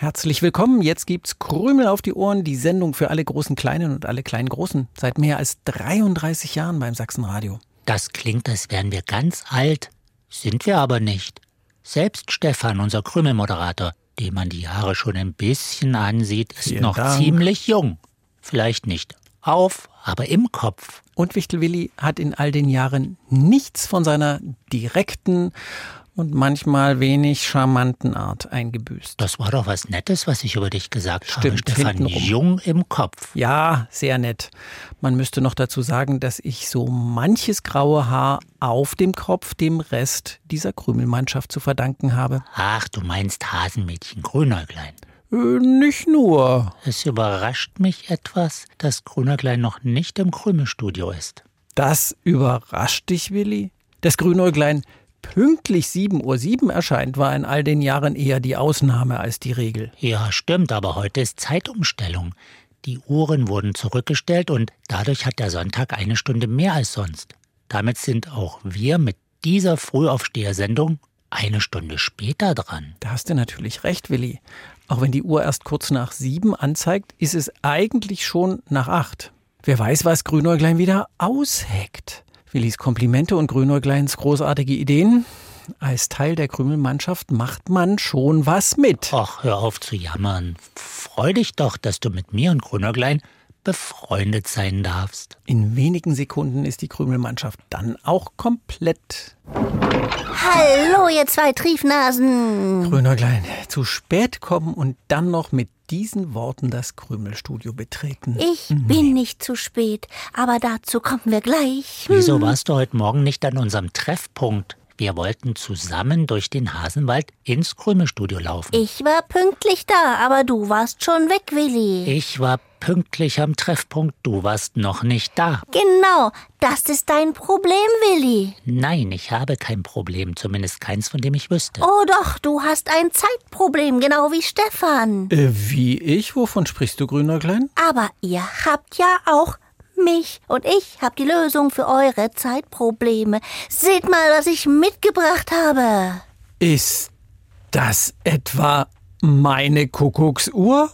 Herzlich willkommen. Jetzt gibt's Krümel auf die Ohren, die Sendung für alle großen Kleinen und alle kleinen Großen. Seit mehr als 33 Jahren beim Sachsenradio. Das klingt, als wären wir ganz alt. Sind wir aber nicht. Selbst Stefan, unser Krümelmoderator, dem man die Jahre schon ein bisschen ansieht, ist Vielen noch Dank. ziemlich jung. Vielleicht nicht auf, aber im Kopf. Und Wichtel Willi hat in all den Jahren nichts von seiner direkten und manchmal wenig charmanten Art eingebüßt. Das war doch was Nettes, was ich über dich gesagt habe, Stimmt, Stefan. hintenrum. Jung im Kopf. Ja, sehr nett. Man müsste noch dazu sagen, dass ich so manches graue Haar auf dem Kopf dem Rest dieser Krümelmannschaft zu verdanken habe. Ach, du meinst Hasenmädchen Grünäuglein. Äh, nicht nur. Es überrascht mich etwas, dass Grünäuglein noch nicht im Krümelstudio ist. Das überrascht dich, Willi? Das Grünäuglein pünktlich 7.07 Uhr erscheint, war in all den Jahren eher die Ausnahme als die Regel. Ja, stimmt, aber heute ist Zeitumstellung. Die Uhren wurden zurückgestellt und dadurch hat der Sonntag eine Stunde mehr als sonst. Damit sind auch wir mit dieser Frühaufstehersendung eine Stunde später dran. Da hast du natürlich recht, Willi. Auch wenn die Uhr erst kurz nach sieben anzeigt, ist es eigentlich schon nach acht. Wer weiß, was Grünäuglein wieder ausheckt. Willis Komplimente und Grünäugleins großartige Ideen. Als Teil der Krümelmannschaft macht man schon was mit. Ach, hör auf zu jammern. Freu dich doch, dass du mit mir und Grünäuglein befreundet sein darfst. In wenigen Sekunden ist die Krümelmannschaft dann auch komplett. Hallo, ihr zwei Triefnasen. Grünäuglein, zu spät kommen und dann noch mit diesen Worten das Krümelstudio betreten. Ich bin nicht zu spät, aber dazu kommen wir gleich. Wieso warst du heute Morgen nicht an unserem Treffpunkt? Wir wollten zusammen durch den Hasenwald ins Krümelstudio laufen. Ich war pünktlich da, aber du warst schon weg, Willi. Ich war pünktlich am Treffpunkt, du warst noch nicht da. Genau, das ist dein Problem, Willi. Nein, ich habe kein Problem, zumindest keins, von dem ich wüsste. Oh doch, du hast ein Zeitproblem, genau wie Stefan. Äh, wie ich? Wovon sprichst du, Grünäuglein? Aber ihr habt ja auch mich und ich hab die Lösung für eure Zeitprobleme. Seht mal, was ich mitgebracht habe. Ist das etwa meine Kuckucksuhr?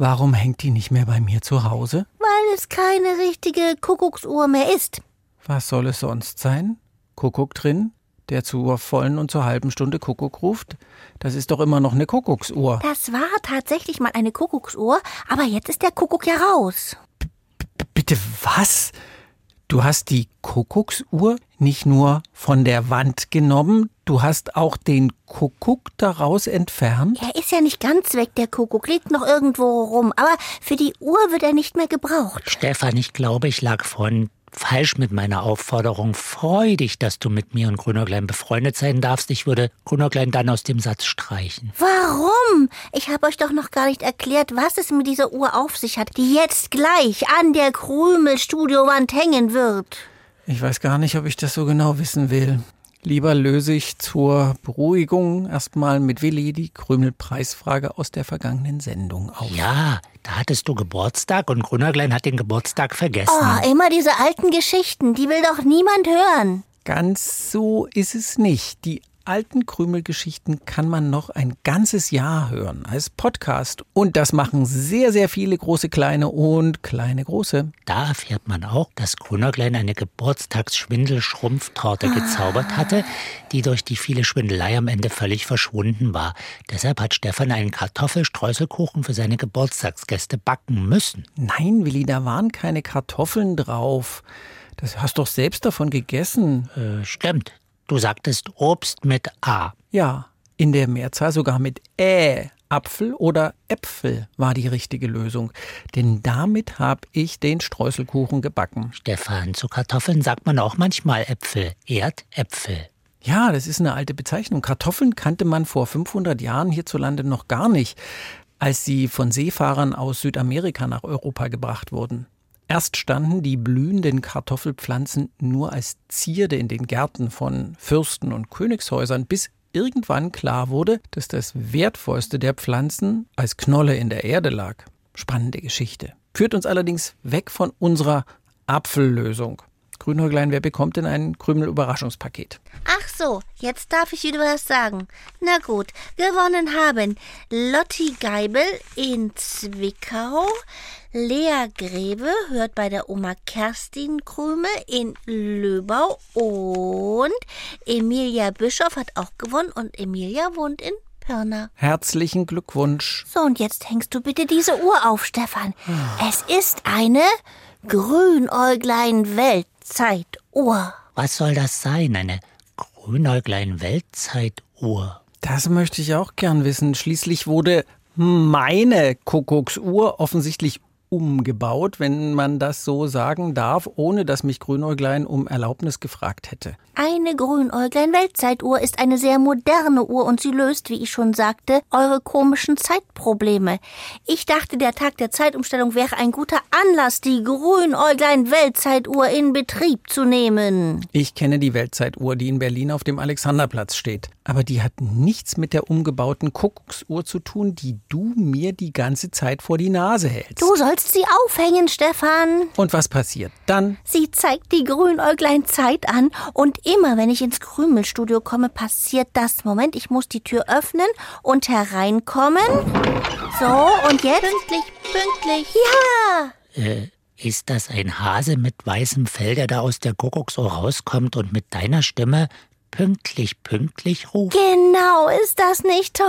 Warum hängt die nicht mehr bei mir zu Hause? Weil es keine richtige Kuckucksuhr mehr ist. Was soll es sonst sein? Kuckuck drin, der zur vollen und zur halben Stunde Kuckuck ruft? Das ist doch immer noch eine Kuckucksuhr. Das war tatsächlich mal eine Kuckucksuhr, aber jetzt ist der Kuckuck ja raus. B bitte was? Du hast die Kuckucksuhr nicht nur von der Wand genommen, du hast auch den Kuckuck daraus entfernt? Er ist ja nicht ganz weg, der Kuckuck, liegt noch irgendwo rum, aber für die Uhr wird er nicht mehr gebraucht. Stefan, ich glaube, ich lag vorhin falsch mit meiner Aufforderung. Freu dich, dass du mit mir und Grünäuglein befreundet sein darfst. Ich würde Grünäuglein dann aus dem Satz streichen. Warum? Ich habe euch doch noch gar nicht erklärt, was es mit dieser Uhr auf sich hat, die jetzt gleich an der Krümelstudiowand hängen wird. Ich weiß gar nicht, ob ich das so genau wissen will. Lieber löse ich zur Beruhigung erstmal mit Willi die Krümelpreisfrage aus der vergangenen Sendung auf. Ja, da hattest du Geburtstag und Grünäuglein hat den Geburtstag vergessen. Oh, immer diese alten Geschichten, die will doch niemand hören. Ganz so ist es nicht. Die alten Krümelgeschichten kann man noch ein ganzes Jahr hören als Podcast. Und das machen sehr, sehr viele große Kleine und kleine Große. Da erfährt man auch, dass Grünäuglein eine Geburtstagsschwindel-Schrumpftorte gezaubert hatte, die durch die viele Schwindelei am Ende völlig verschwunden war. Deshalb hat Stefan einen Kartoffelstreuselkuchen für seine Geburtstagsgäste backen müssen. Nein, Willi, da waren keine Kartoffeln drauf. Das hast doch selbst davon gegessen. Äh, stimmt. Du sagtest Obst mit A. Ja, in der Mehrzahl sogar mit Ä. Apfel oder Äpfel war die richtige Lösung. Denn damit habe ich den Streuselkuchen gebacken. Stefan, zu Kartoffeln sagt man auch manchmal Äpfel. Erdäpfel. Ja, das ist eine alte Bezeichnung. Kartoffeln kannte man vor 500 Jahren hierzulande noch gar nicht, als sie von Seefahrern aus Südamerika nach Europa gebracht wurden. Erst standen die blühenden Kartoffelpflanzen nur als Zierde in den Gärten von Fürsten und Königshäusern, bis irgendwann klar wurde, dass das wertvollste der Pflanzen als Knolle in der Erde lag. Spannende Geschichte. Führt uns allerdings weg von unserer Apfellösung. Grünhäuglein, wer bekommt denn ein Krümel-Überraschungspaket? Ach so, jetzt darf ich wieder was sagen. Na gut, gewonnen haben Lotti Geibel in Zwickau, Lea Grebe hört bei der Oma Kerstin Krümel in Löbau und Emilia Bischof hat auch gewonnen und Emilia wohnt in Pirna. Herzlichen Glückwunsch. So, und jetzt hängst du bitte diese Uhr auf, Stefan. Es ist eine Grünäuglein Weltzeituhr. Was soll das sein? Eine Grünäuglein Weltzeituhr? Das möchte ich auch gern wissen. Schließlich wurde meine Kuckucksuhr offensichtlich umgebaut, wenn man das so sagen darf, ohne dass mich Grünäuglein um Erlaubnis gefragt hätte. Eine Grünäuglein Weltzeituhr ist eine sehr moderne Uhr und sie löst, wie ich schon sagte, eure komischen Zeitprobleme. Ich dachte, der Tag der Zeitumstellung wäre ein guter Anlass, die Grünäuglein Weltzeituhr in Betrieb zu nehmen. Ich kenne die Weltzeituhr, die in Berlin auf dem Alexanderplatz steht. Aber die hat nichts mit der umgebauten Kuckucksuhr zu tun, die du mir die ganze Zeit vor die Nase hältst. Du sollst sie aufhängen, Stefan. Und was passiert dann? Sie zeigt die Grünäuglein Zeit an und immer wenn ich ins Krümelstudio komme, passiert das. Moment, ich muss die Tür öffnen und hereinkommen. So, und jetzt? Pünktlich, pünktlich. Ja. Äh, ist das ein Hase mit weißem Fell, der da aus der Kuckucksuhr rauskommt und mit deiner Stimme pünktlich, pünktlich ruft? Genau, ist das nicht toll?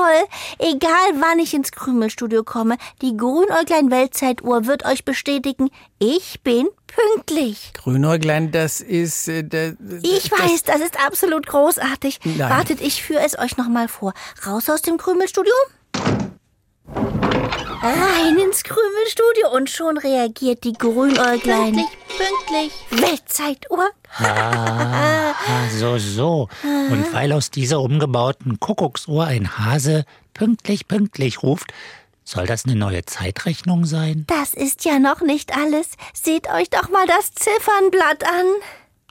Egal wann ich ins Krümelstudio komme, die Grünäuglein Weltzeituhr wird euch bestätigen, ich bin pünktlich. Grünäuglein, das ist. Äh, das, Ich weiß, das ist absolut großartig. Nein. Wartet, ich führe es euch nochmal vor. Raus aus dem Krümelstudio. Rein ins Krümelstudio und schon reagiert die Grünäuglein. Pünktlich, pünktlich. Weltzeituhr. Ah, so, so. Und weil aus dieser umgebauten Kuckucksuhr ein Hase pünktlich, pünktlich ruft, soll das eine neue Zeitrechnung sein? Das ist ja noch nicht alles. Seht euch doch mal das Ziffernblatt an.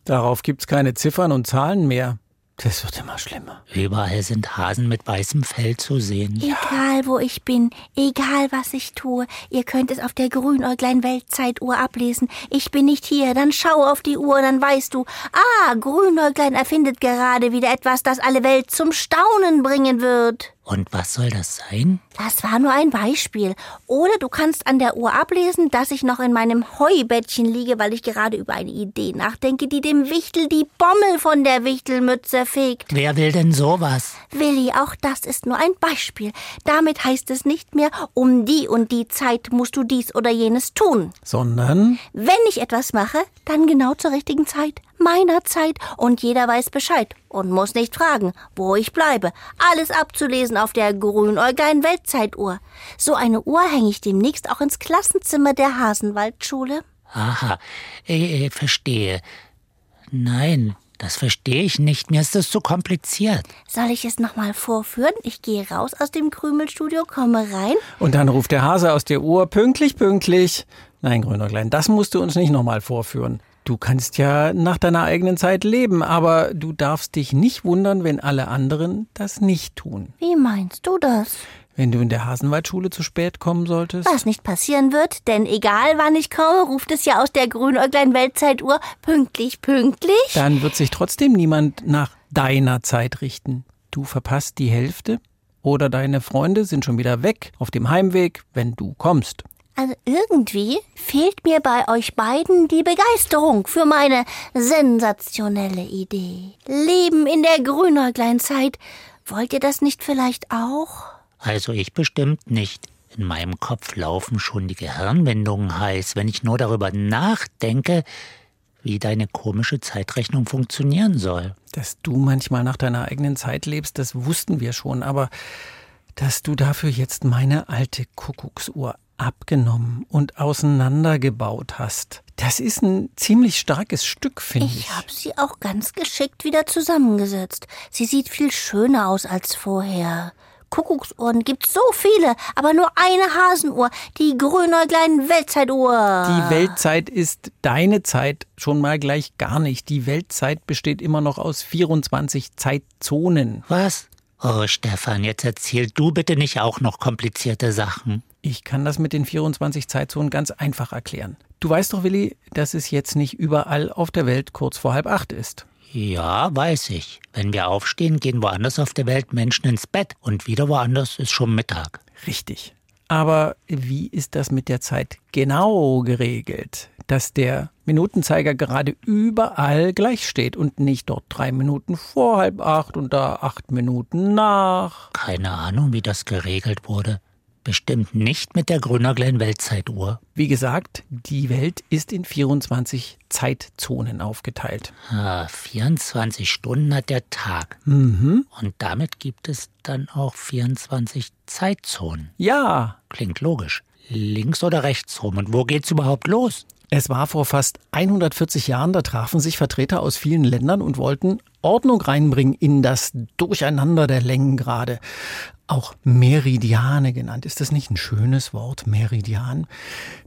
Darauf gibt's keine Ziffern und Zahlen mehr. Das wird immer schlimmer. Überall sind Hasen mit weißem Fell zu sehen. Egal wo ich bin, egal was ich tue, ihr könnt es auf der Grünäuglein Weltzeituhr ablesen. Ich bin nicht hier, dann schau auf die Uhr, dann weißt du, ah, Grünäuglein erfindet gerade wieder etwas, das alle Welt zum Staunen bringen wird. Und was soll das sein? Das war nur ein Beispiel. Oder du kannst an der Uhr ablesen, dass ich noch in meinem Heubettchen liege, weil ich gerade über eine Idee nachdenke, die dem Wichtel die Bommel von der Wichtelmütze fegt. Wer will denn sowas? Willi, auch das ist nur ein Beispiel. Damit heißt es nicht mehr, um die und die Zeit musst du dies oder jenes tun. Sondern Wenn ich etwas mache, dann genau zur richtigen Zeit, meiner Zeit, und jeder weiß Bescheid und muss nicht fragen, wo ich bleibe. Alles abzulesen auf der Grünäuglein Weltzeituhr. So eine Uhr hänge ich demnächst auch ins Klassenzimmer der Hasenwaldschule. Aha, äh, äh, verstehe. Nein, das verstehe ich nicht. Mir ist das zu kompliziert. Soll ich es nochmal vorführen? Ich gehe raus aus dem Krümelstudio, komme rein. Und dann ruft der Hase aus der Uhr pünktlich, pünktlich. Nein, Grünäuglein, das musst du uns nicht nochmal vorführen. Du kannst ja nach deiner eigenen Zeit leben, aber du darfst dich nicht wundern, wenn alle anderen das nicht tun. Wie meinst du das? Wenn du in der Hasenwaldschule zu spät kommen solltest. Was nicht passieren wird, denn egal wann ich komme, ruft es ja aus der Grünäuglein Weltzeituhr pünktlich, pünktlich. Dann wird sich trotzdem niemand nach deiner Zeit richten. Du verpasst die Hälfte oder deine Freunde sind schon wieder weg auf dem Heimweg, wenn du kommst. Also irgendwie fehlt mir bei euch beiden die Begeisterung für meine sensationelle Idee. Leben in der Grünäugleinzeit. Wollt ihr das nicht vielleicht auch? Also ich bestimmt nicht. In meinem Kopf laufen schon die Gehirnwindungen heiß, wenn ich nur darüber nachdenke, wie deine komische Zeitrechnung funktionieren soll. Dass du manchmal nach deiner eigenen Zeit lebst, das wussten wir schon, aber dass du dafür jetzt meine alte Kuckucksuhr abgenommen und auseinandergebaut hast. Das ist ein ziemlich starkes Stück, finde ich. Ich habe sie auch ganz geschickt wieder zusammengesetzt. Sie sieht viel schöner aus als vorher. Kuckucksuhren gibt's so viele, aber nur eine Hasenuhr, die Grünäuglein Weltzeituhr. Die Weltzeit ist deine Zeit schon mal gleich gar nicht. Die Weltzeit besteht immer noch aus 24 Zeitzonen. Was? Oh, Stefan, jetzt erzähl du bitte nicht auch noch komplizierte Sachen. Ich kann das mit den 24 Zeitzonen ganz einfach erklären. Du weißt doch, Willi, dass es jetzt nicht überall auf der Welt kurz vor halb acht ist. Ja, weiß ich. Wenn wir aufstehen, gehen woanders auf der Welt Menschen ins Bett und wieder woanders ist schon Mittag. Richtig. Aber wie ist das mit der Zeit genau geregelt? Dass der Minutenzeiger gerade überall gleich steht und nicht dort drei Minuten vor halb acht und da acht Minuten nach. Keine Ahnung, wie das geregelt wurde. Bestimmt nicht mit der Grüner-Glenn Weltzeituhr. Wie gesagt, die Welt ist in 24 Zeitzonen aufgeteilt. Ah, 24 Stunden hat der Tag. Mhm. Und damit gibt es dann auch 24 Zeitzonen. Ja, Klingt logisch. Links oder rechts rum? Und wo geht's überhaupt los? Es war vor fast 140 Jahren, da trafen sich Vertreter aus vielen Ländern und wollten Ordnung reinbringen in das Durcheinander der Längengrade. Auch Meridiane genannt. Ist das nicht ein schönes Wort, Meridian?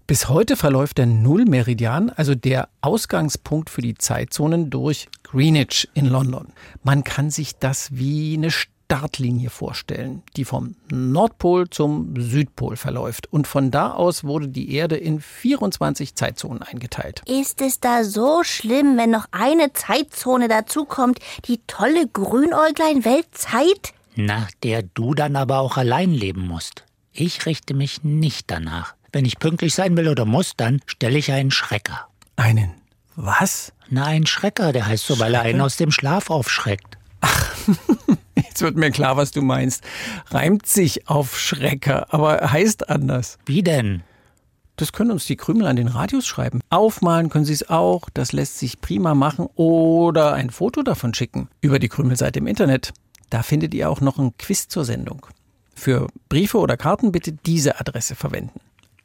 Bis heute verläuft der Nullmeridian, also der Ausgangspunkt für die Zeitzonen, durch Greenwich in London. Man kann sich das wie eine Startlinie vorstellen, die vom Nordpol zum Südpol verläuft. Und von da aus wurde die Erde in 24 Zeitzonen eingeteilt. Ist es da so schlimm, wenn noch eine Zeitzone dazukommt, die tolle Grünäuglein Weltzeit? Nach der du dann aber auch allein leben musst. Ich richte mich nicht danach. Wenn ich pünktlich sein will oder muss, dann stelle ich einen Schrecker. Einen was? Na, ein Schrecker, der heißt so, weil er einen aus dem Schlaf aufschreckt. Jetzt wird mir klar, was du meinst. Reimt sich auf Schrecker, aber heißt anders. Wie denn? Das können uns die Krümel an den Radios schreiben. Aufmalen können sie es auch, das lässt sich prima machen oder ein Foto davon schicken über die Krümelseite im Internet. Da findet ihr auch noch ein Quiz zur Sendung. Für Briefe oder Karten bitte diese Adresse verwenden.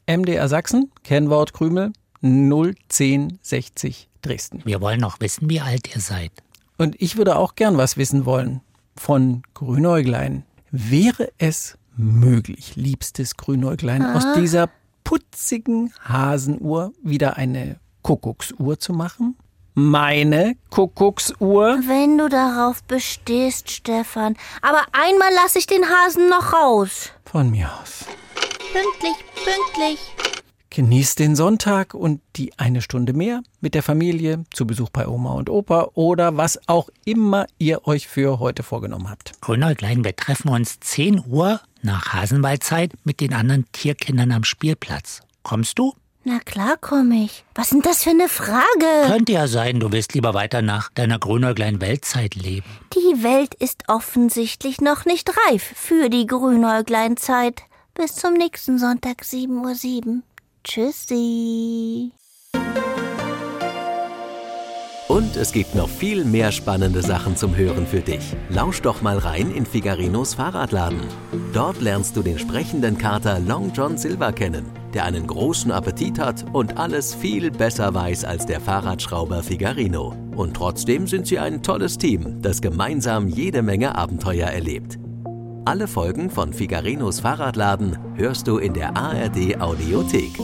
MDR Sachsen, Kennwort Krümel 01060 Dresden. Wir wollen noch wissen, wie alt ihr seid. Und ich würde auch gern was wissen wollen von Grünäuglein. Wäre es möglich, liebstes Grünäuglein, aus dieser putzigen Hasenuhr wieder eine Kuckucksuhr zu machen? Meine Kuckucksuhr? Wenn du darauf bestehst, Stefan. Aber einmal lasse ich den Hasen noch raus. Von mir aus. Pünktlich, pünktlich. Genießt den Sonntag und die eine Stunde mehr mit der Familie, zu Besuch bei Oma und Opa oder was auch immer ihr euch für heute vorgenommen habt. Grünäuglein, wir treffen uns 10 Uhr nach Hasenwaldzeit mit den anderen Tierkindern am Spielplatz. Kommst du? Na klar komm ich. Was sind das für eine Frage? Könnte ja sein, du willst lieber weiter nach deiner Grünäuglein Weltzeit leben. Die Welt ist offensichtlich noch nicht reif für die Grünäugleinzeit. Bis zum nächsten Sonntag 7.07 Uhr. Tschüssi. Und es gibt noch viel mehr spannende Sachen zum Hören für dich. Lausch doch mal rein in Figarinos Fahrradladen. Dort lernst du den sprechenden Kater Long John Silver kennen, der einen großen Appetit hat und alles viel besser weiß als der Fahrradschrauber Figarino. Und trotzdem sind sie ein tolles Team, das gemeinsam jede Menge Abenteuer erlebt. Alle Folgen von Figarinos Fahrradladen hörst du in der ARD Audiothek.